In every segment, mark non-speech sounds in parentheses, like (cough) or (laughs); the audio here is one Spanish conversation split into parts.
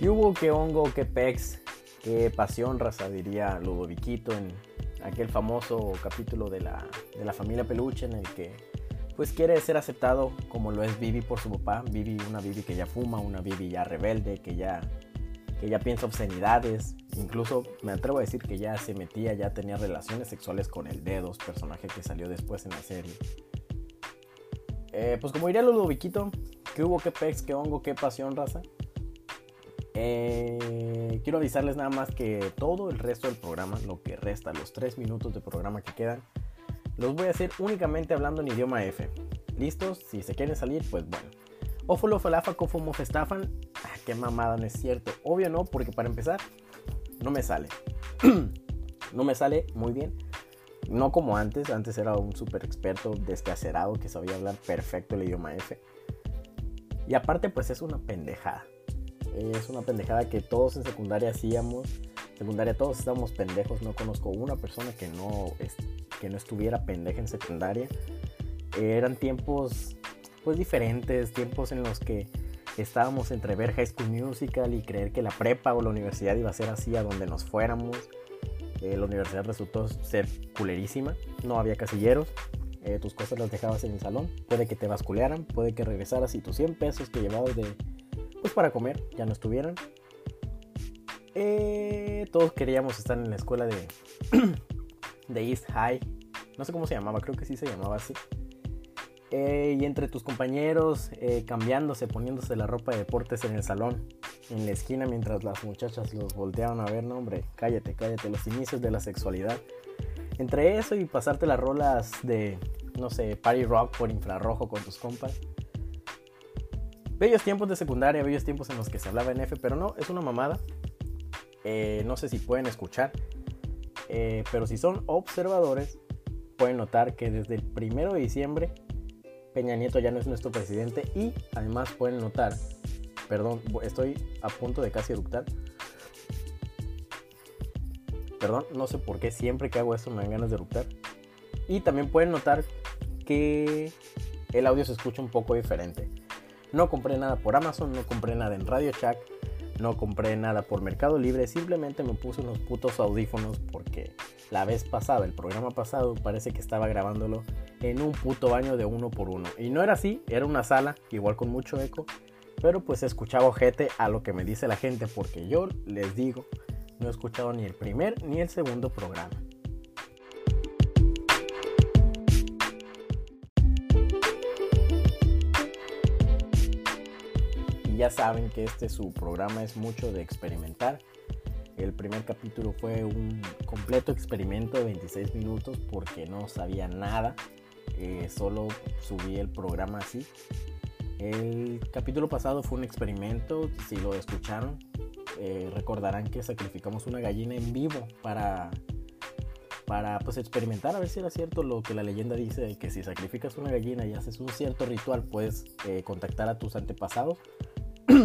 ¿Qué hubo? ¿Qué hongo? ¿Qué pex? ¿Qué pasión, raza? Diría Ludoviquito en aquel famoso capítulo de la, de la familia Peluche en el que pues quiere ser aceptado como lo es Vivi por su papá. Vivi, una Vivi que ya fuma, una Vivi ya rebelde, que ya, que ya piensa obscenidades. Incluso me atrevo a decir que ya se metía, ya tenía relaciones sexuales con el Dedos, personaje que salió después en la serie. Eh, pues como diría Ludoviquito, ¿qué hubo? ¿Qué pex? ¿Qué hongo? ¿Qué pasión, raza? Eh, quiero avisarles nada más que todo el resto del programa, lo que resta, los 3 minutos de programa que quedan, los voy a hacer únicamente hablando en idioma F. ¿Listos? Si se quieren salir, pues bueno. Ófolo, falafa, cofomo, festafan. Ah, qué mamada, no es cierto. Obvio no, porque para empezar, no me sale. (clears throat) no me sale muy bien. No como antes. Antes era un super experto descacerado que sabía hablar perfecto el idioma F. Y aparte, pues es una pendejada. Es una pendejada que todos en secundaria hacíamos. Secundaria todos estábamos pendejos. No conozco una persona que no, que no estuviera pendeja en secundaria. eran tiempos pues diferentes, tiempos en los que estábamos entre ver High School Musical y creer que la prepa o la universidad iba a ser así a donde nos fuéramos. Eh, la universidad resultó ser culerísima, no había casilleros, eh, tus cosas las dejabas en el salón, puede que te basculearan, puede que regresaras y tus 100 pesos que llevabas de, pues para comer ya no estuvieran. Eh, todos queríamos estar en la escuela de, (clears throat) de East High. No sé cómo se llamaba, creo que sí se llamaba así. Eh, y entre tus compañeros eh, cambiándose, poniéndose la ropa de deportes en el salón, en la esquina, mientras las muchachas los volteaban a ver, no hombre, cállate, cállate, los inicios de la sexualidad. Entre eso y pasarte las rolas de, no sé, party rock por infrarrojo con tus compas, Bellos tiempos de secundaria, bellos tiempos en los que se hablaba en F, pero no, es una mamada. Eh, no sé si pueden escuchar, eh, pero si son observadores, pueden notar que desde el primero de diciembre Peña Nieto ya no es nuestro presidente y además pueden notar, perdón, estoy a punto de casi eructar. Perdón, no sé por qué siempre que hago esto me dan ganas de eructar. Y también pueden notar que el audio se escucha un poco diferente. No compré nada por Amazon, no compré nada en Radio Shack, no compré nada por Mercado Libre, simplemente me puse unos putos audífonos porque la vez pasada, el programa pasado, parece que estaba grabándolo en un puto baño de uno por uno. Y no era así, era una sala, igual con mucho eco, pero pues escuchaba ojete a lo que me dice la gente porque yo les digo, no he escuchado ni el primer ni el segundo programa. Ya saben que este su programa es mucho de experimentar. El primer capítulo fue un completo experimento de 26 minutos porque no sabía nada. Eh, solo subí el programa así. El capítulo pasado fue un experimento. Si lo escucharon, eh, recordarán que sacrificamos una gallina en vivo para, para pues, experimentar a ver si era cierto lo que la leyenda dice que si sacrificas una gallina y haces un cierto ritual puedes eh, contactar a tus antepasados.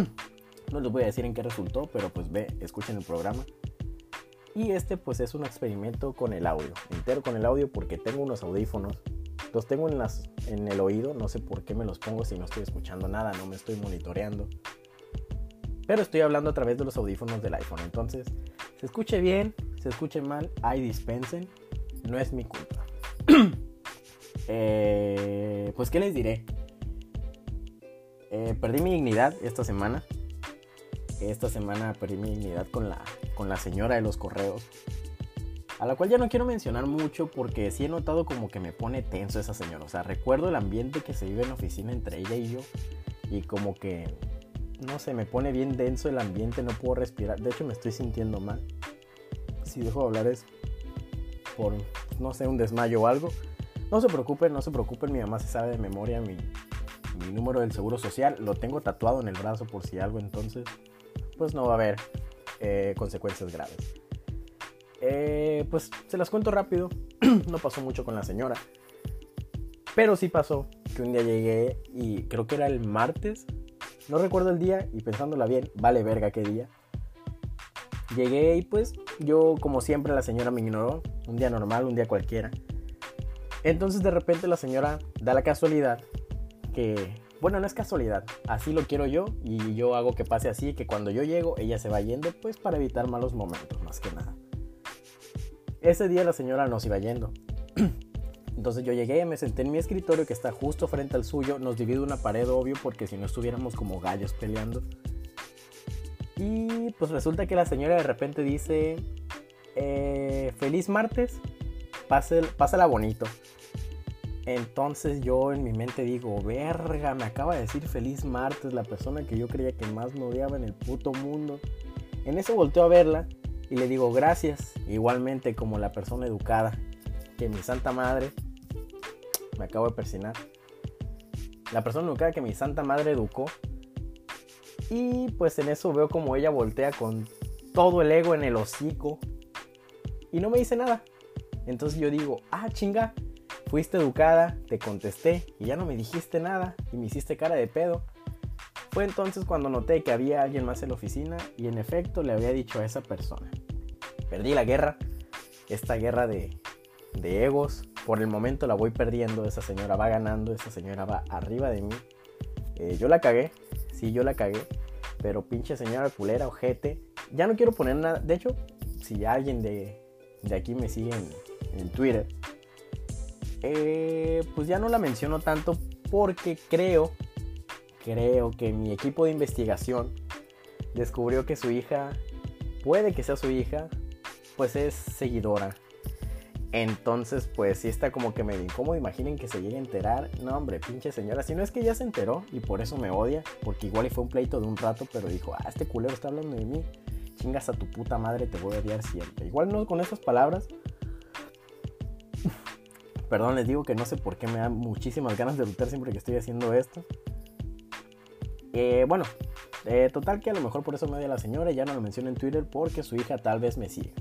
(clears throat) no les voy a decir en qué resultó, pero pues ve, escuchen el programa. Y este pues es un experimento con el audio, entero con el audio porque tengo unos audífonos. Los tengo en, las, en el oído, no sé por qué me los pongo si no estoy escuchando nada, no me estoy monitoreando. Pero estoy hablando a través de los audífonos del iPhone. Entonces, se escuche bien, se escuche mal, ahí dispensen, no es mi culpa. (clears throat) Eh, pues, ¿qué les diré? Eh, perdí mi dignidad esta semana. Esta semana perdí mi dignidad con la, con la señora de los correos. A la cual ya no quiero mencionar mucho porque sí he notado como que me pone tenso esa señora. O sea, recuerdo el ambiente que se vive en la oficina entre ella y yo. Y como que, no sé, me pone bien denso el ambiente, no puedo respirar. De hecho, me estoy sintiendo mal. Si dejo de hablar es por, no sé, un desmayo o algo. No se preocupen, no se preocupen, mi mamá se sabe de memoria mi, mi número del seguro social, lo tengo tatuado en el brazo por si algo, entonces pues no va a haber eh, consecuencias graves. Eh, pues se las cuento rápido, (clears throat) no pasó mucho con la señora, pero sí pasó que un día llegué y creo que era el martes, no recuerdo el día y pensándola bien, vale verga qué día. Llegué y pues yo como siempre la señora me ignoró, un día normal, un día cualquiera. Entonces de repente la señora da la casualidad que Bueno, no es casualidad, así lo quiero yo y yo hago que pase así, que cuando yo llego ella se va yendo, pues para evitar malos momentos, más que nada. Ese día la señora nos iba yendo. (clears throat) Entonces yo llegué, me senté en mi escritorio que está justo frente al suyo, nos divide una pared obvio porque si no estuviéramos como gallos peleando. Y pues resulta que la señora de repente dice, eh, feliz martes, pásala bonito. Entonces yo en mi mente digo, verga, me acaba de decir feliz martes la persona que yo creía que más me odiaba en el puto mundo. En eso volteo a verla y le digo gracias, igualmente como la persona educada, que mi santa madre, me acabo de persinar, la persona educada que mi santa madre educó. Y pues en eso veo como ella voltea con todo el ego en el hocico y no me dice nada. Entonces yo digo, ah, chinga, Fuiste educada, te contesté y ya no me dijiste nada y me hiciste cara de pedo. Fue entonces cuando noté que había alguien más en la oficina y en efecto le había dicho a esa persona. Perdí la guerra, esta guerra de, egos. Por el momento la voy perdiendo, esa señora va ganando, esa señora va arriba de mí. Eh, yo la cagué, sí, yo la cagué, pero pinche señora culera, ojete. Ya no quiero poner nada, de hecho, si alguien de, de aquí me sigue en Twitter, eh, pues ya no la menciono tanto porque creo, creo que mi equipo de investigación descubrió que su hija, puede que sea su hija, pues es seguidora. Entonces, pues sí está como que medio incómodo. Imaginen que se llegue a enterar. No, hombre, pinche señora. Si no es que ya se enteró y por eso me odia. Porque igual fue un pleito de un rato, pero dijo, ah, este culero está hablando de mí. Chingas a tu puta madre, te voy a odiar siempre. Igual no con esas palabras, Perdón, les digo que no sé por qué me da muchísimas ganas de luchar siempre que estoy haciendo esto. Eh, bueno, eh, total que a lo mejor por eso me odia la señora, ya no lo menciono en Twitter porque su hija tal vez me sigue.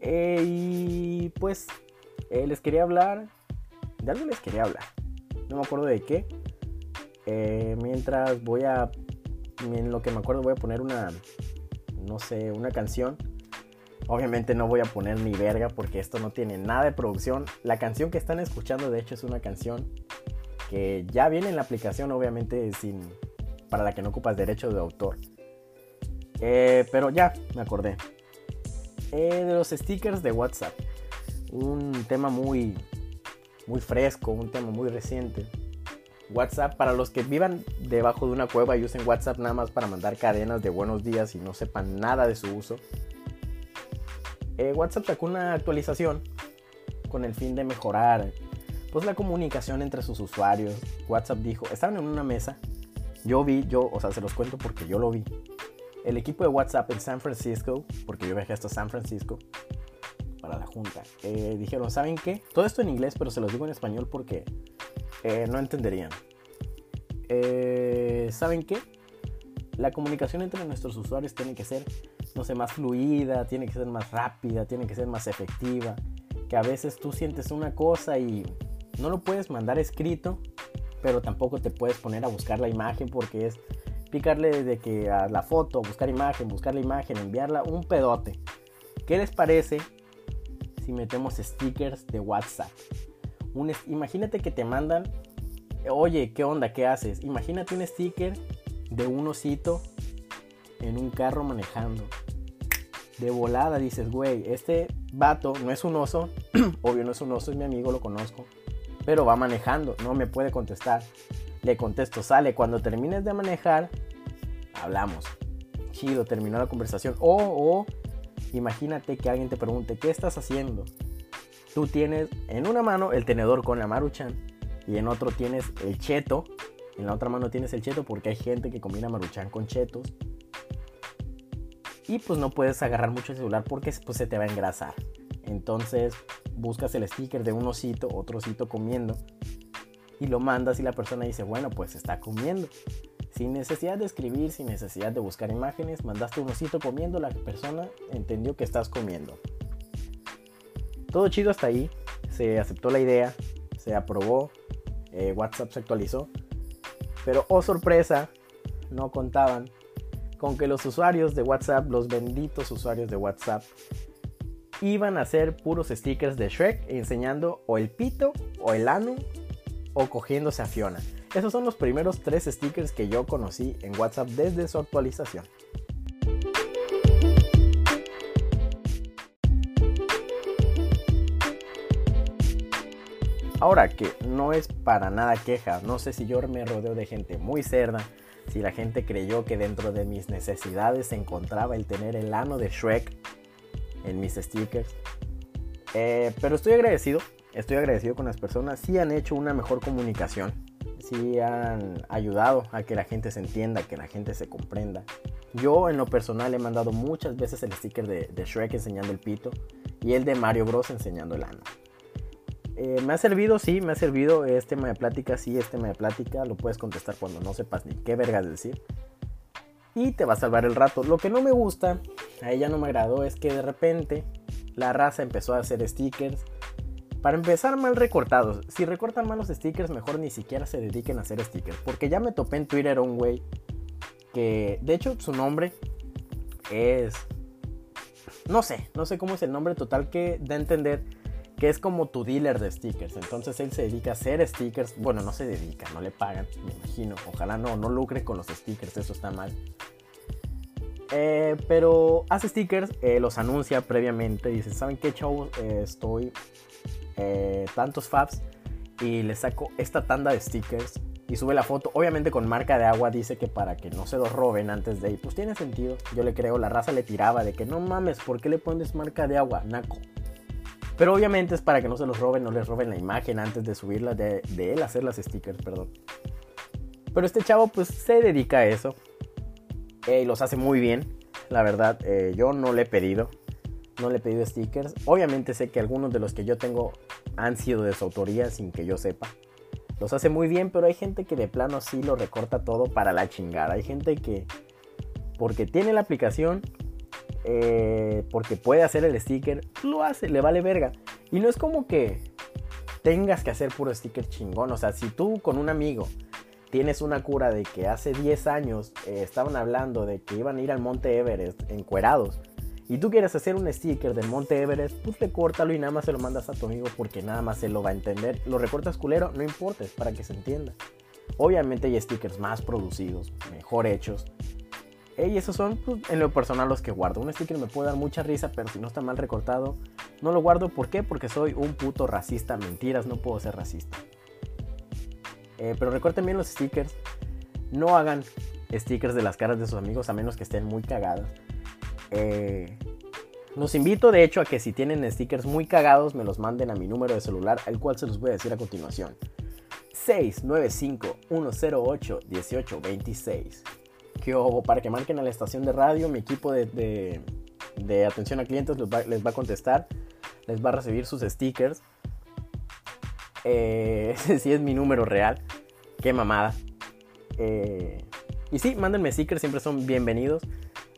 Eh, y pues les quería hablar, de algo les quería hablar, no me acuerdo de qué. mientras voy a, en lo que me acuerdo voy a poner una, no sé, una canción Obviamente no voy a poner ni verga porque esto no tiene nada de producción. La canción que están escuchando de hecho es una canción que ya viene en la aplicación obviamente sin para la que no ocupas derecho de autor. Eh, pero ya, me acordé. Eh, de los stickers de WhatsApp. Un tema muy, muy fresco, un tema muy reciente. WhatsApp, para los que vivan debajo de una cueva y usen WhatsApp nada más para mandar cadenas de buenos días y no sepan nada de su uso, eh, WhatsApp sacó una actualización con el fin de mejorar pues la comunicación entre sus usuarios. WhatsApp dijo, estaban en una mesa, yo vi, yo, o sea, se los cuento porque yo lo vi. El equipo de WhatsApp en San Francisco, porque yo viajé hasta San Francisco para la junta, eh, dijeron, ¿saben qué? Todo esto en inglés, pero se los digo en español porque eh, no entenderían. ¿Saben qué? La comunicación entre nuestros usuarios tiene que ser no sé, más fluida, tiene que ser más rápida, tiene que ser más efectiva. Que a veces tú sientes una cosa y no lo puedes mandar escrito, pero tampoco te puedes poner a buscar la imagen porque es picarle desde que a la foto, buscar imagen, buscar la imagen, enviarla, un pedote. ¿Qué les parece si metemos stickers de WhatsApp? imagínate que te mandan, oye, ¿qué onda? ¿Qué haces? Imagínate un sticker de un osito en un carro manejando. De volada dices, güey, este vato no es un oso, (clears throat) obvio no es un oso, es mi amigo, lo conozco, pero va manejando, no me puede contestar. Le contesto, sale, cuando termines de manejar, hablamos. Chido, terminó la conversación. O, o, imagínate que alguien te pregunte, ¿qué estás haciendo? Tú tienes en una mano el tenedor con la maruchan y en otro tienes el cheto. En la otra mano tienes el cheto porque hay gente que combina maruchan con chetos y pues no puedes agarrar mucho el celular porque pues, se te va a engrasar. Entonces buscas el sticker de un osito, otro osito comiendo y lo mandas y la persona dice, bueno, pues está comiendo. Sin necesidad de escribir, sin necesidad de buscar imágenes, mandaste un osito comiendo, la persona entendió que estás comiendo. Todo chido hasta ahí, se aceptó la idea, se aprobó, eh, WhatsApp se actualizó, pero oh sorpresa, no contaban con que los usuarios de WhatsApp, los benditos usuarios de WhatsApp, iban a hacer puros stickers de Shrek enseñando o el pito o el ano o cogiéndose a Fiona. Esos son los primeros tres stickers que yo conocí en WhatsApp desde su actualización. Ahora que no es para nada queja, no sé si yo me rodeo de gente muy cerda, si la gente creyó que dentro de mis necesidades se encontraba el tener el ano de Shrek en mis stickers. Eh, pero estoy agradecido, estoy agradecido con las personas, si han hecho una mejor comunicación, si han ayudado a que la gente se entienda, que la gente se comprenda. Yo en lo personal he mandado muchas veces el sticker de, de Shrek enseñando el pito y el de Mario Bros enseñando el ano. Eh, me ha servido, sí, me ha servido. Es tema de plática, sí, es tema de plática. Lo puedes contestar cuando no sepas ni qué vergas decir. Y te va a salvar el rato. Lo que no me gusta, a ella no me agradó, es que de repente la raza empezó a hacer stickers. Para empezar, mal recortados. Si recortan mal los stickers, mejor ni siquiera se dediquen a hacer stickers. Porque ya me topé en Twitter un güey que, de hecho, su nombre es... No sé, no sé cómo es el nombre total que da a entender que es como tu dealer de stickers. Entonces él se dedica a hacer stickers. Bueno, no se dedica, no le pagan, me imagino. Ojalá no, no lucre con los stickers, eso está mal. Eh, pero hace stickers, eh, los anuncia previamente. Dice, ¿saben qué, chavos? Eh, estoy tantos fabs y le saco esta tanda de stickers y sube la foto, obviamente con marca de agua, dice que para que no se los roben antes de ir. Pues tiene sentido, yo le creo, la raza le tiraba de que no mames, ¿por qué le pones marca de agua? Naco. Pero obviamente es para que no se los roben, no les roben la imagen antes de subirla, de, él hacer las stickers, perdón. Pero este chavo pues se dedica a eso. Y los hace muy bien. La verdad, eh, yo no le he pedido. No le he pedido stickers. Obviamente sé que algunos de los que yo tengo han sido de su autoría sin que yo sepa. Los hace muy bien, pero hay gente que de plano sí lo recorta todo para la chingada. Hay gente que, porque tiene la aplicación, eh, porque puede hacer el sticker, lo hace, le vale verga. Y no es como que tengas que hacer puro sticker chingón. O sea, si tú con un amigo tienes una cura de que hace 10 años eh, estaban hablando de que iban a ir al Monte Everest encuerados y tú quieres hacer un sticker del Monte Everest, pues le córtalo y nada más se lo mandas a tu amigo porque nada más se lo va a entender. Lo recortas culero, no importa, es para que se entienda. Obviamente hay stickers más producidos, mejor hechos, y esos son pues, en lo personal los que guardo. Un sticker me puede dar mucha risa, pero si no está mal recortado, no lo guardo. ¿Por qué? Porque soy un puto racista. Mentiras, no puedo ser racista. Eh, pero recorten bien los stickers. No hagan stickers de las caras de sus amigos a menos que estén muy cagadas. Eh, los invito de hecho a que si tienen stickers muy cagados me los manden a mi número de celular, al cual se los voy a decir a continuación. 695 108 1826 que para que marquen a la estación de radio, mi equipo de, atención a clientes les va, a contestar, les va a recibir sus stickers. Eh, (laughs) ese sí es mi número real, qué mamada. Eh, y sí, mándenme stickers, siempre son bienvenidos.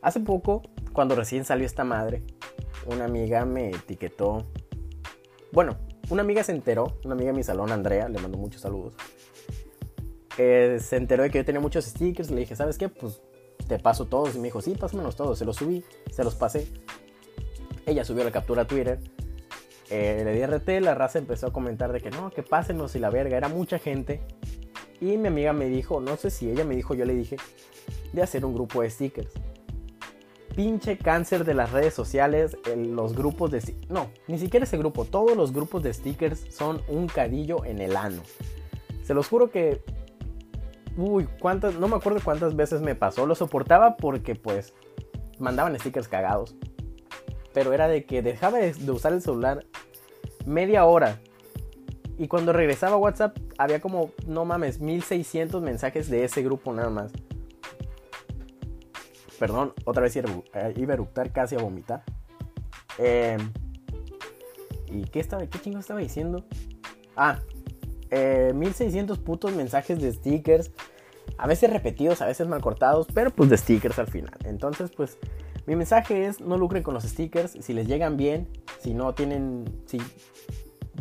Hace poco, cuando recién salió esta madre, una amiga me etiquetó. Bueno, una amiga se enteró, una amiga de mi salón, Andrea, le mando muchos saludos se enteró de que yo tenía muchos stickers. Le dije, ¿sabes qué? Pues te paso todos. Y me dijo, sí, pásamelos todos. Se los subí, se los pasé. Ella subió la captura a Twitter. Eh, le di RT, la raza empezó a comentar de que no, que pásenos y la verga. Era mucha gente. Y mi amiga me dijo, no sé si ella me dijo, yo le dije, de hacer un grupo de stickers. Pinche cáncer de las redes sociales, los grupos de... No, ni siquiera ese grupo, todos los grupos de stickers son un cadillo en el ano. Se los juro que uy, cuántas, no me acuerdo cuántas veces me pasó. Lo soportaba porque pues mandaban stickers cagados. Pero era de que dejaba de, usar el celular media hora. Y cuando regresaba a WhatsApp había como, no mames, 1600 mensajes de ese grupo nada más. Perdón, otra vez iba a eructar casi a vomitar. Em, ¿Y qué, estaba, qué chingo estaba diciendo? Ah, 1600 eh, putos mensajes de stickers. A veces repetidos, a veces mal cortados, pero pues de stickers al final. Entonces, pues mi mensaje es no lucren con los stickers. Si les llegan bien, si no tienen, si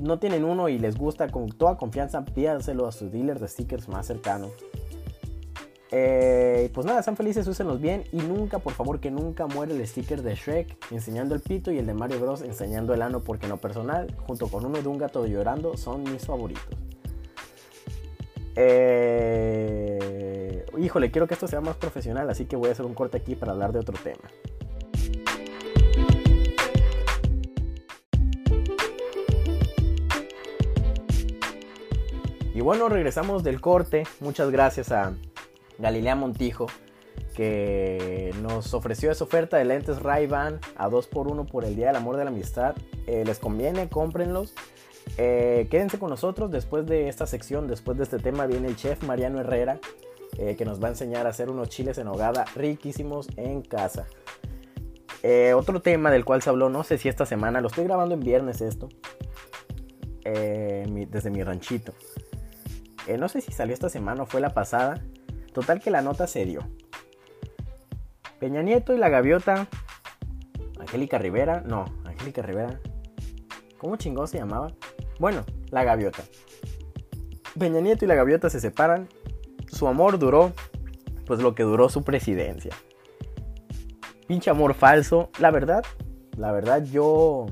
no tienen uno y les gusta con toda confianza, pídanselo a su dealer de stickers más cercano. Eh, pues nada, sean felices, úsenlos bien y nunca, por favor, que nunca muere el sticker de Shrek enseñando el pito y el de Mario Bros enseñando el ano, porque en lo personal, junto con uno de un gato llorando, son mis favoritos. Eh, híjole, quiero que esto sea más profesional, así que voy a hacer un corte aquí para hablar de otro tema. Y bueno, regresamos del corte. Muchas gracias a Galilea Montijo que nos ofreció esa oferta de lentes Ray-Ban a 2x1 por el Día del Amor de la Amistad. Eh, les conviene, cómprenlos. Eh, quédense con nosotros después de esta sección, después de este tema viene el chef Mariano Herrera eh, que nos va a enseñar a hacer unos chiles en hogada riquísimos en casa. otro tema del cual se habló, no sé si esta semana, lo estoy grabando en viernes esto, desde mi ranchito. no sé si salió esta semana o fue la pasada. Total que la nota se dio. Peña Nieto y la gaviota. Angélica Rivera. No, Angélica Rivera. ¿Cómo chingón se llamaba? Bueno, la gaviota. Peña Nieto y la gaviota se separan. Su amor duró, pues lo que duró su presidencia. Pinche amor falso. La verdad, la verdad yo,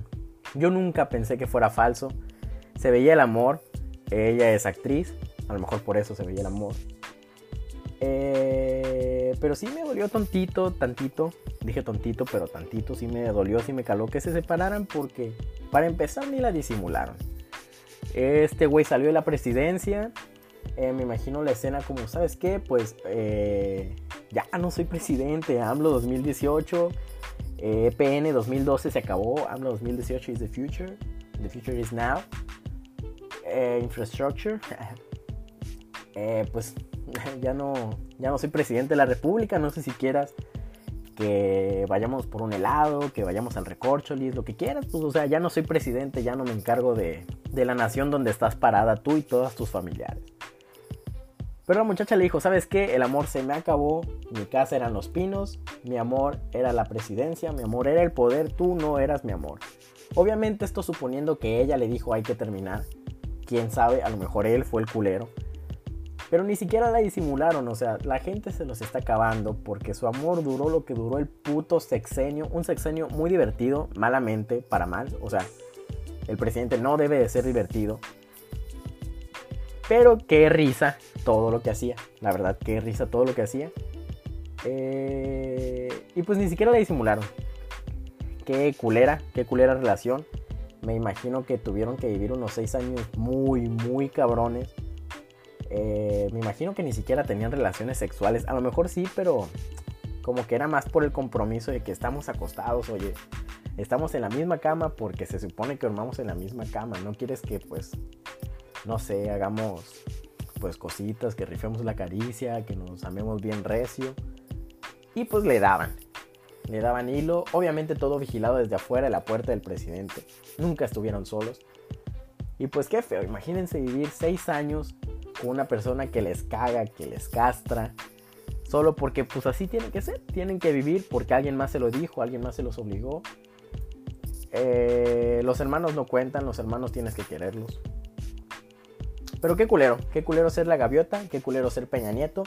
yo nunca pensé que fuera falso. Se veía el amor. Ella es actriz. A lo mejor por eso se veía el amor. Eh, pero sí me dolió tontito, tantito. Dije tontito, pero tantito. Sí me dolió, sí me caló que se separaran porque, para empezar, ni la disimularon. Este güey salió de la presidencia. Eh, me imagino la escena como, ¿sabes qué? Pues eh, ya no soy presidente. AMLO 2018. EPN 2012 se acabó. AMLO 2018 is the future. The future is now. infrastructure. (laughs) pues (laughs) ya no, ya no soy presidente de la República, no sé si quieras que vayamos por un helado, que vayamos al recorcholis, lo que quieras, pues o sea, ya no soy presidente, ya no me encargo de, de la nación donde estás parada tú y todos tus familiares. Pero la muchacha le dijo, ¿sabes qué? El amor se me acabó, mi casa eran los pinos, mi amor era la presidencia, mi amor era el poder, tú no eras mi amor. Obviamente esto suponiendo que ella le dijo hay que terminar, quién sabe, a lo mejor él fue el culero. Pero ni siquiera la disimularon, o sea, la gente se los está acabando porque su amor duró lo que duró el puto sexenio, un sexenio muy divertido, malamente, para mal, o sea, el presidente no debe de ser divertido. Pero qué risa todo lo que hacía, la verdad, qué risa todo lo que hacía. Eh, y pues ni siquiera la disimularon. Qué culera, qué culera relación. Me imagino que tuvieron que vivir unos seis años muy, muy cabrones eh, me imagino que ni siquiera tenían relaciones sexuales. A lo mejor sí, pero como que era más por el compromiso de que estamos acostados, oye, estamos en la misma cama porque se supone que dormamos en la misma cama. No quieres que, pues, no sé, hagamos pues cositas, que rifemos la caricia, que nos amemos bien recio. Y pues le daban. Le daban hilo. Obviamente todo vigilado desde afuera de la puerta del presidente. Nunca estuvieron solos. Y pues qué feo. Imagínense vivir seis años una persona que les caga, que les castra, solo porque pues así tienen que ser, tienen que vivir porque alguien más se lo dijo, alguien más se los obligó. Eh, los hermanos no cuentan, los hermanos tienes que quererlos. Pero qué culero, qué culero ser la gaviota, qué culero ser Peña Nieto.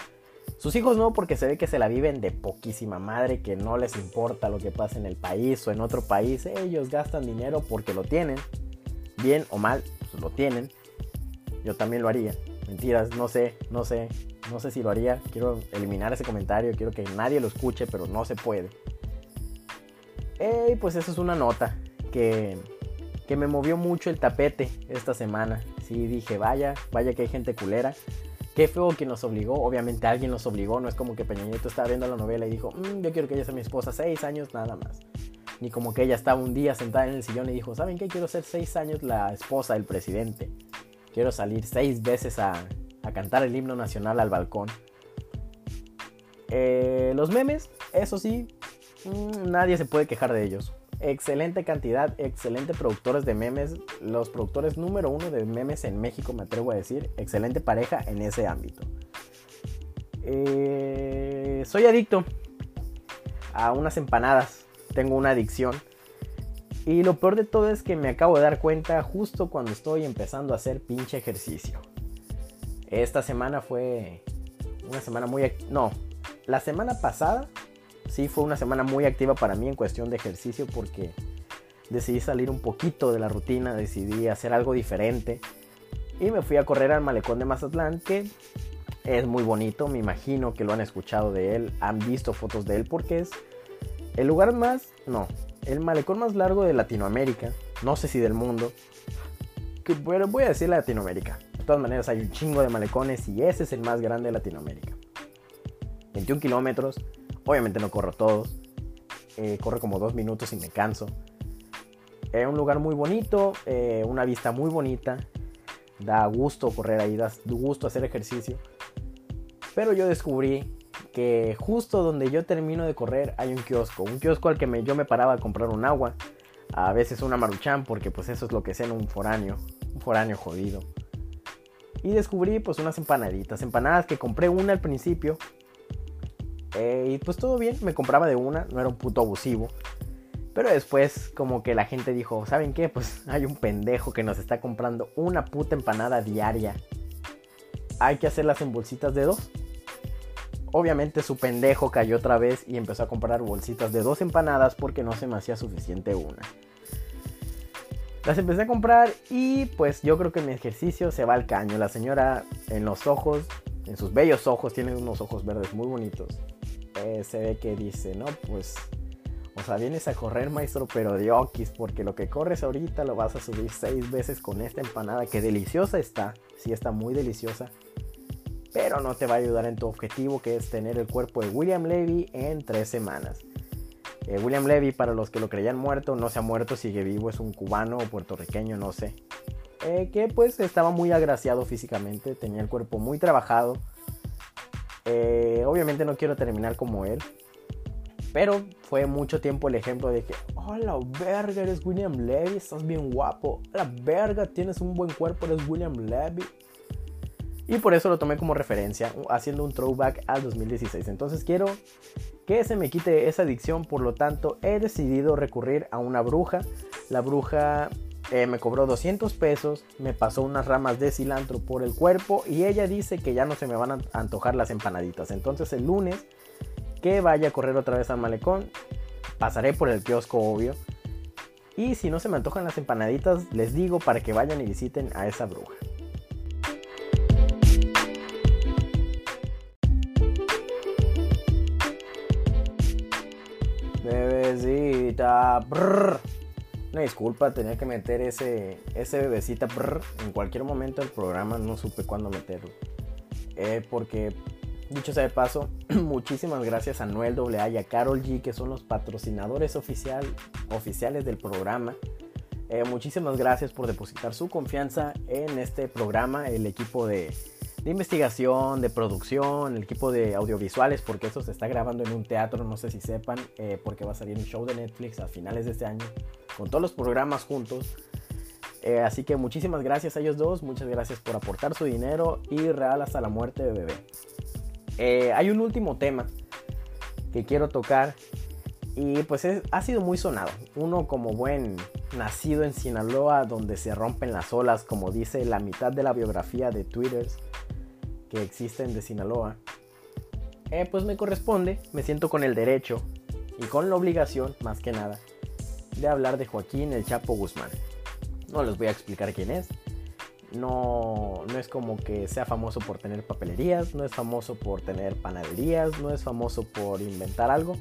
Sus hijos no, porque se ve que se la viven de poquísima madre, que no les importa lo que pasa en el país o en otro país. Ellos gastan dinero porque lo tienen. Bien o mal, pues lo tienen. Yo también lo haría. Mentiras, no sé, no sé, no sé si lo haría. Quiero eliminar ese comentario, quiero que nadie lo escuche, pero no se puede. Y pues eso es una nota que, que me movió mucho el tapete esta semana. Sí, dije, vaya, vaya que hay gente culera. Qué feo que nos obligó, obviamente alguien nos obligó, no es como que Peña Nieto estaba viendo la novela y dijo, mm, yo quiero que ella sea mi esposa seis años nada más. Ni como que ella estaba un día sentada en el sillón y dijo, ¿saben qué? Quiero ser seis años la esposa del presidente. Quiero salir seis veces a, cantar el himno nacional al balcón. Eh, los memes, eso sí, mm, nadie se puede quejar de ellos. Excelente cantidad, excelente productores de memes. Los productores número uno de memes en México, me atrevo a decir. Excelente pareja en ese ámbito. Eh, soy adicto a unas empanadas. Tengo una adicción. Y lo peor de todo es que me acabo de dar cuenta justo cuando estoy empezando a hacer pinche ejercicio. Esta semana fue una semana muy... No, la semana pasada sí fue una semana muy activa para mí en cuestión de ejercicio porque decidí salir un poquito de la rutina, decidí hacer algo diferente. Y me fui a correr al malecón de Mazatlán, que es muy bonito, me imagino que lo han escuchado de él, han visto fotos de él, porque es el lugar más, no, el malecón más largo de Latinoamérica, no sé si del mundo, que bueno, voy a decir Latinoamérica. De todas maneras hay un chingo de malecones y ese es el más grande de Latinoamérica. 21 kilómetros, obviamente no corro todos, eh, corro como dos minutos y me canso. Es un lugar muy bonito, eh, una vista muy bonita, da gusto correr ahí, da gusto hacer ejercicio. Pero yo descubrí que justo donde yo termino de correr hay un kiosco, un kiosco al que me, yo me paraba a comprar un agua, a veces una maruchan, porque pues eso es lo que es en un foráneo, un foráneo jodido. Y descubrí pues unas empanaditas, empanadas que compré una al principio. Eh, y pues todo bien, me compraba de una, no era un puto abusivo. Pero después como que la gente dijo, ¿saben qué? Pues hay un pendejo que nos está comprando una puta empanada diaria. Hay que hacerlas en bolsitas de dos. Obviamente su pendejo cayó otra vez y empezó a comprar bolsitas de dos empanadas porque no se me hacía suficiente una. Las empecé a comprar y pues yo creo que mi ejercicio se va al caño. La señora en los ojos, en sus bellos ojos, tiene unos ojos verdes muy bonitos. Eh, se ve que dice, no, pues, o sea, vienes a correr maestro, pero de okis, porque lo que corres ahorita lo vas a subir seis veces con esta empanada, que deliciosa está, sí está muy deliciosa pero no te va a ayudar en tu objetivo que es tener el cuerpo de William Levy en tres semanas. Eh, William Levy, para los que lo creían muerto, no se ha muerto, sigue vivo, es un cubano o puertorriqueño, no sé. Eh, que pues estaba muy agraciado físicamente, tenía el cuerpo muy trabajado. Eh, obviamente no quiero terminar como él, pero fue mucho tiempo el ejemplo de que, oh verga, eres William Levy, estás bien guapo, la verga, tienes un buen cuerpo, eres William Levy. Y por eso lo tomé como referencia, haciendo un throwback al 2016. Entonces quiero que se me quite esa adicción, por lo tanto he decidido recurrir a una bruja. La bruja eh, me cobró 200 pesos, me pasó unas ramas de cilantro por el cuerpo y ella dice que ya no se me van a antojar las empanaditas. Entonces el lunes que vaya a correr otra vez al malecón, pasaré por el kiosco obvio. Y si no se me antojan las empanaditas, les digo para que vayan y visiten a esa bruja. Una disculpa, tenía que meter ese, ese bebecita en cualquier momento del programa. No supe cuándo meterlo. Eh, porque, dicho sea de paso, (clears throat) muchísimas gracias a Noel AA y a Carol G, que son los patrocinadores oficial, oficiales del programa. Eh, muchísimas gracias por depositar su confianza en este programa, el equipo de de investigación, de producción, el equipo de audiovisuales, porque eso se está grabando en un teatro, no sé si sepan, eh, porque va a salir un show de Netflix a finales de este año, con todos los programas juntos. Eh, así que muchísimas gracias a ellos dos, muchas gracias por aportar su dinero y real hasta la muerte de bebé. Eh, hay un último tema que quiero tocar y pues ha sido muy sonado. Uno como buen nacido en Sinaloa donde se rompen las olas, como dice la mitad de la biografía de Twitter, que existen de Sinaloa, eh, pues me corresponde, me siento con el derecho y con la obligación, más que nada, de hablar de Joaquín el Chapo Guzmán. No les voy a explicar quién es. No, no es como que sea famoso por tener papelerías, no es famoso por tener panaderías, no es famoso por inventar algo.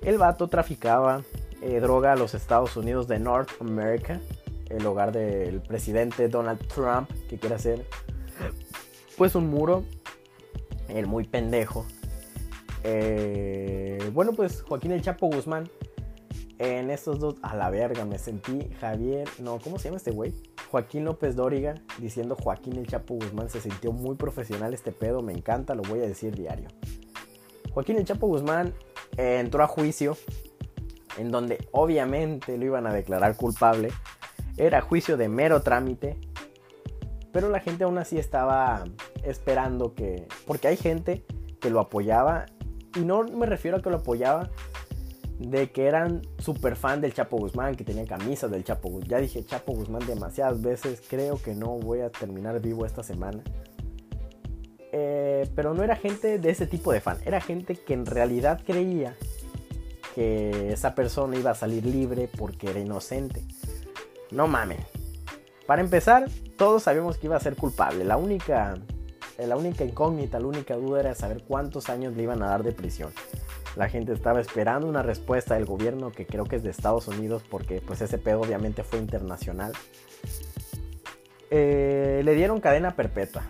El vato traficaba eh, droga a los Estados Unidos de North America, el hogar del presidente Donald Trump, que quiere hacer pues un muro, el muy pendejo. Eh, bueno, pues Joaquín el Chapo Guzmán. En estos dos, a la verga, me sentí Javier, no, ¿cómo se llama este güey? Joaquín López Dóriga diciendo Joaquín el Chapo Guzmán. Se sintió muy profesional este pedo, me encanta, lo voy a decir diario. Joaquín el Chapo Guzmán entró a juicio, en donde obviamente lo iban a declarar culpable. Era juicio de mero trámite, pero la gente aún así estaba esperando que... Porque hay gente que lo apoyaba. Y no me refiero a que lo apoyaba de que eran super fan del Chapo Guzmán, que tenían camisas del Chapo Guzmán. Ya dije Chapo Guzmán demasiadas veces, creo que no voy a terminar vivo esta semana. Eh, pero no era gente de ese tipo de fan, era gente que en realidad creía que esa persona iba a salir libre porque era inocente. No mamen, Para empezar, todos sabíamos que iba a ser culpable. La única, la única incógnita, la única duda era saber cuántos años le iban a dar de prisión. La gente estaba esperando una respuesta del gobierno que creo que es de Estados Unidos porque pues ese pedo obviamente fue internacional. Eh, le dieron cadena perpetua.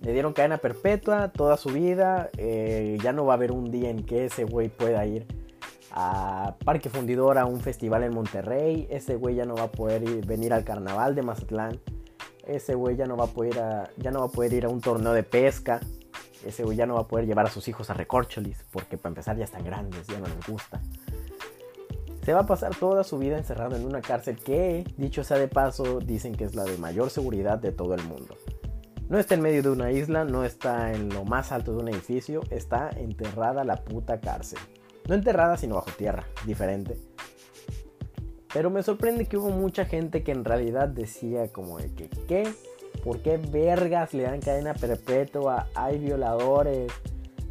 Le dieron cadena perpetua toda su vida. Eh, ya no va a haber un día en que ese güey pueda ir a Parque Fundidor a un festival en Monterrey. Ese güey ya no va a poder venir al carnaval de Mazatlán. Ese güey ya no va a poder ir a un torneo de pesca ese güey ya no va a poder llevar a sus hijos a recorcholis, porque para empezar ya están grandes, ya no les gusta. Se va a pasar toda su vida encerrado en una cárcel que, dicho sea de paso, dicen que es la de mayor seguridad de todo el mundo. No está en medio de una isla, no está en lo más alto de un edificio, está enterrada la puta cárcel. No enterrada, sino bajo tierra, diferente. Pero me sorprende que hubo mucha gente que en realidad decía como de que, ¿qué? ¿Por qué vergas le dan cadena perpetua? Hay violadores,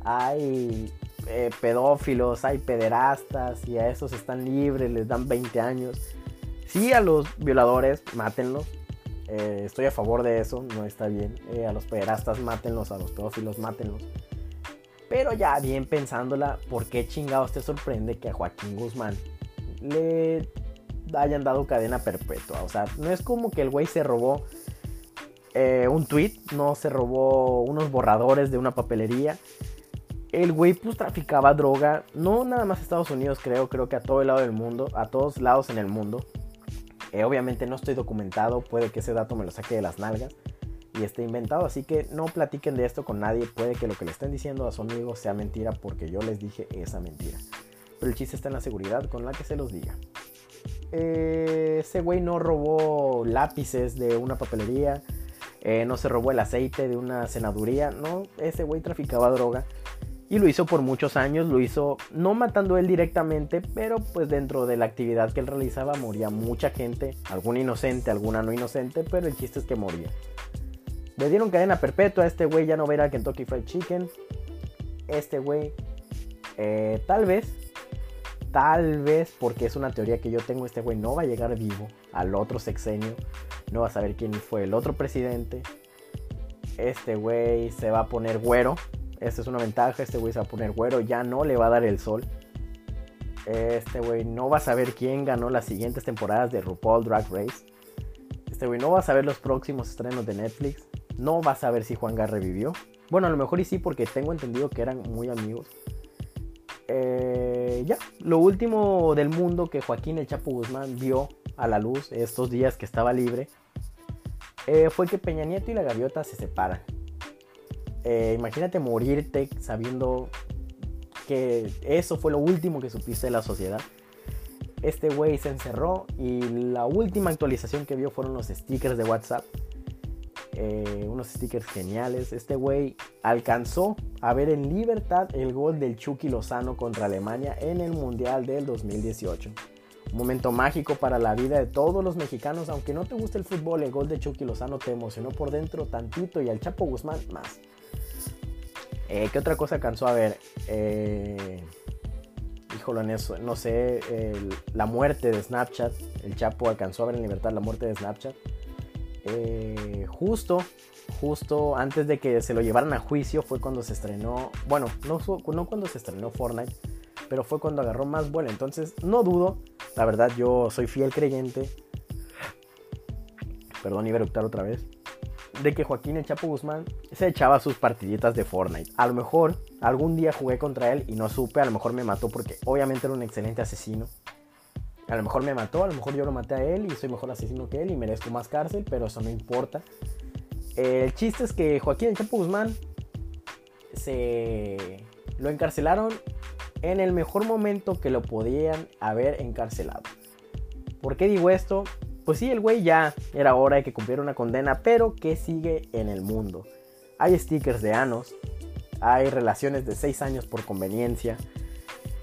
hay eh, pedófilos, hay pederastas y a esos están libres, les dan 20 años. Sí, a los violadores, mátenlos. Eh, estoy a favor de eso, no está bien. Eh, a los pederastas, mátenlos, a los pedófilos, mátenlos. Pero ya bien pensándola, ¿por qué chingados te sorprende que a Joaquín Guzmán le hayan dado cadena perpetua? O sea, no es como que el güey se robó eh, un tweet, no se robó unos borradores de una papelería. El güey pues traficaba droga, no nada más a Estados Unidos creo, creo que a todo el lado del mundo, a todos lados en el mundo. Eh, obviamente no estoy documentado, puede que ese dato me lo saque de las nalgas y esté inventado, así que no platiquen de esto con nadie, puede que lo que le estén diciendo a su amigo sea mentira porque yo les dije esa mentira. Pero el chiste está en la seguridad con la que se los diga. Eh, ese güey no robó lápices de una papelería, eh, no se robó el aceite de una senaduría, no, ese güey traficaba droga. Y lo hizo por muchos años, lo hizo no matando él directamente, pero pues dentro de la actividad que él realizaba moría mucha gente, alguna inocente, alguna no inocente, pero el chiste es que moría. Le dieron cadena perpetua, este güey ya no verá a Kentucky Fried Chicken. Este güey, eh, tal vez, tal vez, porque es una teoría que yo tengo, este güey no va a llegar vivo al otro sexenio no va a saber quién fue el otro presidente. Este güey se va a poner güero. Esta es una ventaja, este güey se va a poner güero, ya no le va a dar el sol. Este güey no va a saber quién ganó las siguientes temporadas de RuPaul Drag Race. Este güey no va a saber los próximos estrenos de Netflix. No va a saber si Juan Gar revivió. Bueno, a lo mejor y sí, porque tengo entendido que eran muy amigos. Eh, ya, lo último del mundo que Joaquín el Chapo Guzmán vio a la luz estos días que estaba libre eh, fue que Peña Nieto y la gaviota se separan. Eh, imagínate morirte sabiendo que eso fue lo último que supiste de la sociedad. Este güey se encerró y la última actualización que vio fueron los stickers de WhatsApp. Eh, unos stickers geniales. Este güey alcanzó a ver en libertad el gol del Chucky Lozano contra Alemania en el Mundial del 2018. Un momento mágico para la vida de todos los mexicanos. Aunque no te guste el fútbol, el gol de Chucky Lozano te emocionó por dentro tantito y al Chapo Guzmán más. Eh, ¿Qué otra cosa alcanzó a ver? Eh, híjole, en eso, no sé, la muerte de Snapchat. El Chapo alcanzó a ver en libertad la muerte de Snapchat. Eh, justo, justo antes de que se lo llevaran a juicio fue cuando se estrenó, bueno, no, no cuando se estrenó Fortnite, pero fue cuando agarró más vuelo. Entonces, no dudo, la verdad, yo soy fiel creyente. Perdón, iba a eructar otra vez. De que Joaquín el Chapo Guzmán se echaba sus partiditas de Fortnite. A lo mejor algún día jugué contra él y no supe, a lo mejor me mató porque obviamente era un excelente asesino. A lo mejor me mató, a lo mejor yo lo maté a él y soy mejor asesino que él y merezco más cárcel, pero eso no importa. El chiste es que Joaquín Chapo Guzmán se lo encarcelaron en el mejor momento que lo podían haber encarcelado. ¿Por qué digo esto? Pues sí, el güey ya era hora de que cumpliera una condena, pero ¿qué sigue en el mundo? Hay stickers de anos, hay relaciones de 6 años por conveniencia,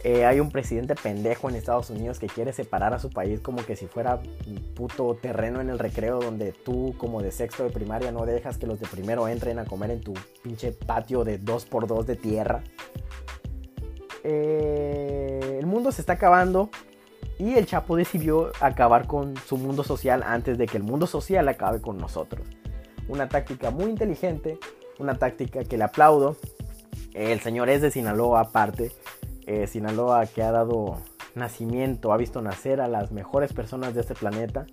eh, hay un presidente pendejo en Estados Unidos que quiere separar a su país como que si fuera puto terreno en el recreo donde tú como de sexto de primaria no dejas que los de primero entren a comer en tu pinche patio de 2x2 de tierra. Eh, el mundo se está acabando. Y el Chapo decidió acabar con su mundo social antes de que el mundo social acabe con nosotros. Una táctica muy inteligente, una táctica que le aplaudo. El señor es de Sinaloa aparte. Eh, Sinaloa que ha dado nacimiento, ha visto nacer a las mejores personas de este planeta.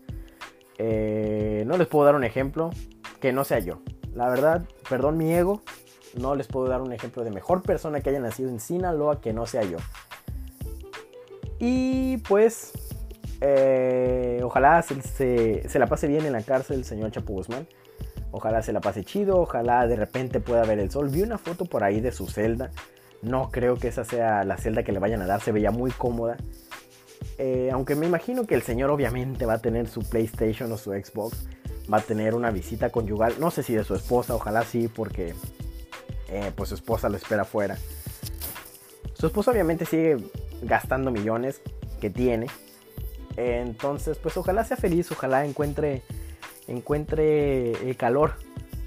Eh, no les puedo dar un ejemplo que no sea yo. La verdad, perdón mi ego, no les puedo dar un ejemplo de mejor persona que haya nacido en Sinaloa que no sea yo. Y pues, eh, ojalá se, la pase bien en la cárcel el señor Chapo Guzmán. Ojalá se la pase chido, ojalá de repente pueda ver el sol. Vi una foto por ahí de su celda. No creo que esa sea la celda que le vayan a dar, se veía muy cómoda. Eh, aunque me imagino que el señor obviamente va a tener su PlayStation o su Xbox. Va a tener una visita conyugal. No sé si de su esposa, ojalá sí, porque eh, pues su esposa lo espera afuera. Su esposa obviamente sigue gastando millones que tiene. Entonces, pues ojalá sea feliz, ojalá encuentre, encuentre el calor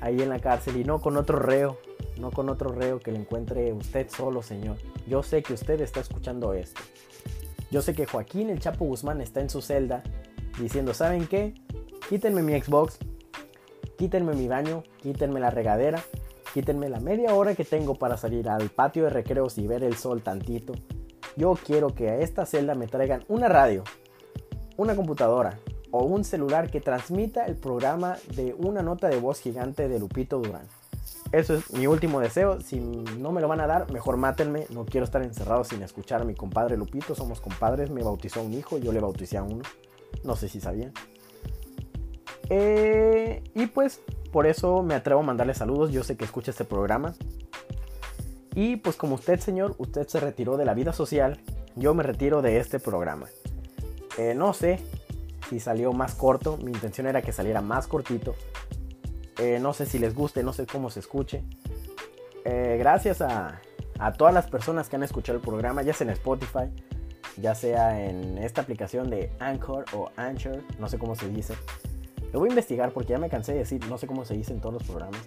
ahí en la cárcel y no con otro reo, no con otro reo que le encuentre usted solo, señor. Yo sé que usted está escuchando esto. Yo sé que Joaquín el Chapo Guzmán está en su celda diciendo, ¿saben qué? Quítenme mi Xbox, quítenme mi baño, quítenme la regadera, Quítenme la media hora que tengo para salir al patio de recreos y ver el sol tantito. Yo quiero que a esta celda me traigan una radio, una computadora o un celular que transmita el programa de una nota de voz gigante de Lupito Durán. Eso es mi último deseo. Si no me lo van a dar, mejor mátenme. No quiero estar encerrado sin escuchar a mi compadre Lupito. Somos compadres. Me bautizó un hijo. Yo le bauticé a uno. No sé si sabían. Eh, y pues por eso me atrevo a mandarle saludos. Yo sé que escucha este programa. Y pues como usted, señor, usted se retiró de la vida social, yo me retiro de este programa. Eh, no sé si salió más corto, mi intención era que saliera más cortito. Eh, no sé si les guste, no sé cómo se escuche. Eh, gracias a, todas las personas que han escuchado el programa, ya sea en Spotify, ya sea en esta aplicación de Anchor o Anchor, no sé cómo se dice. Lo voy a investigar porque ya me cansé de decir, no sé cómo se dice en todos los programas.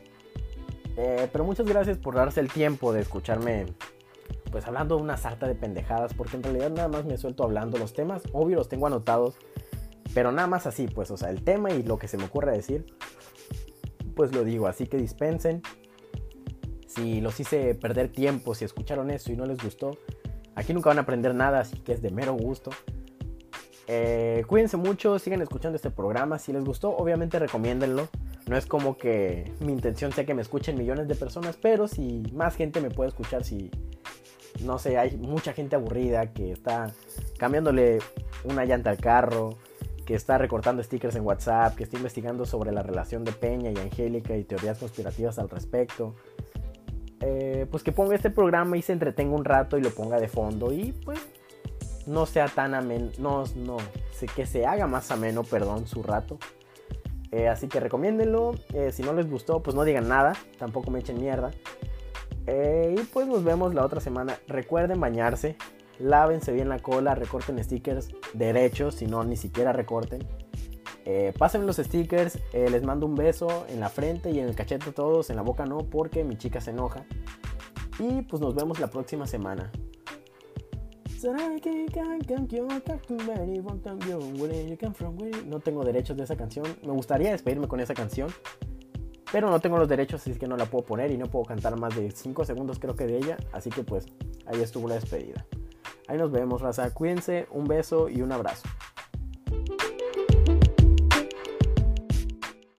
Eh, pero muchas gracias por darse el tiempo de escucharme, pues hablando una sarta de pendejadas, porque en realidad nada más me suelto hablando. Los temas, obvio, los tengo anotados, pero nada más así, pues, o sea, el tema y lo que se me ocurre decir, pues lo digo. Así que dispensen. Si los hice perder tiempo, si escucharon eso y no les gustó, aquí nunca van a aprender nada, así que es de mero gusto. Eh, cuídense mucho, sigan escuchando este programa. Si les gustó, obviamente recomiéndenlo. No es como que mi intención sea que me escuchen millones de personas, pero si más gente me puede escuchar, si no sé, hay mucha gente aburrida que está cambiándole una llanta al carro, que está recortando stickers en WhatsApp, que está investigando sobre la relación de Peña y Angélica y teorías conspirativas al respecto. Eh, pues que ponga este programa y se entretenga un rato y lo ponga de fondo y pues no sea tan ameno, no, no, que se haga más ameno, perdón, su rato. Eh, así que recomiéndenlo. Eh, si no les gustó, pues no digan nada, tampoco me echen mierda. Y pues nos vemos la otra semana. Recuerden bañarse, lávense bien la cola, recorten stickers derechos, si no, ni siquiera recorten. pásenme los stickers, les mando un beso en la frente y en el cachete todos, en la boca no, porque mi chica se enoja. Y pues nos vemos la próxima semana. No tengo derechos de esa canción. Me gustaría despedirme con esa canción. Pero no tengo los derechos, así que no la puedo poner y no puedo cantar más de 5 segundos creo que de ella. Así que pues ahí estuvo la despedida. Ahí nos vemos, raza. Cuídense, un beso y un abrazo.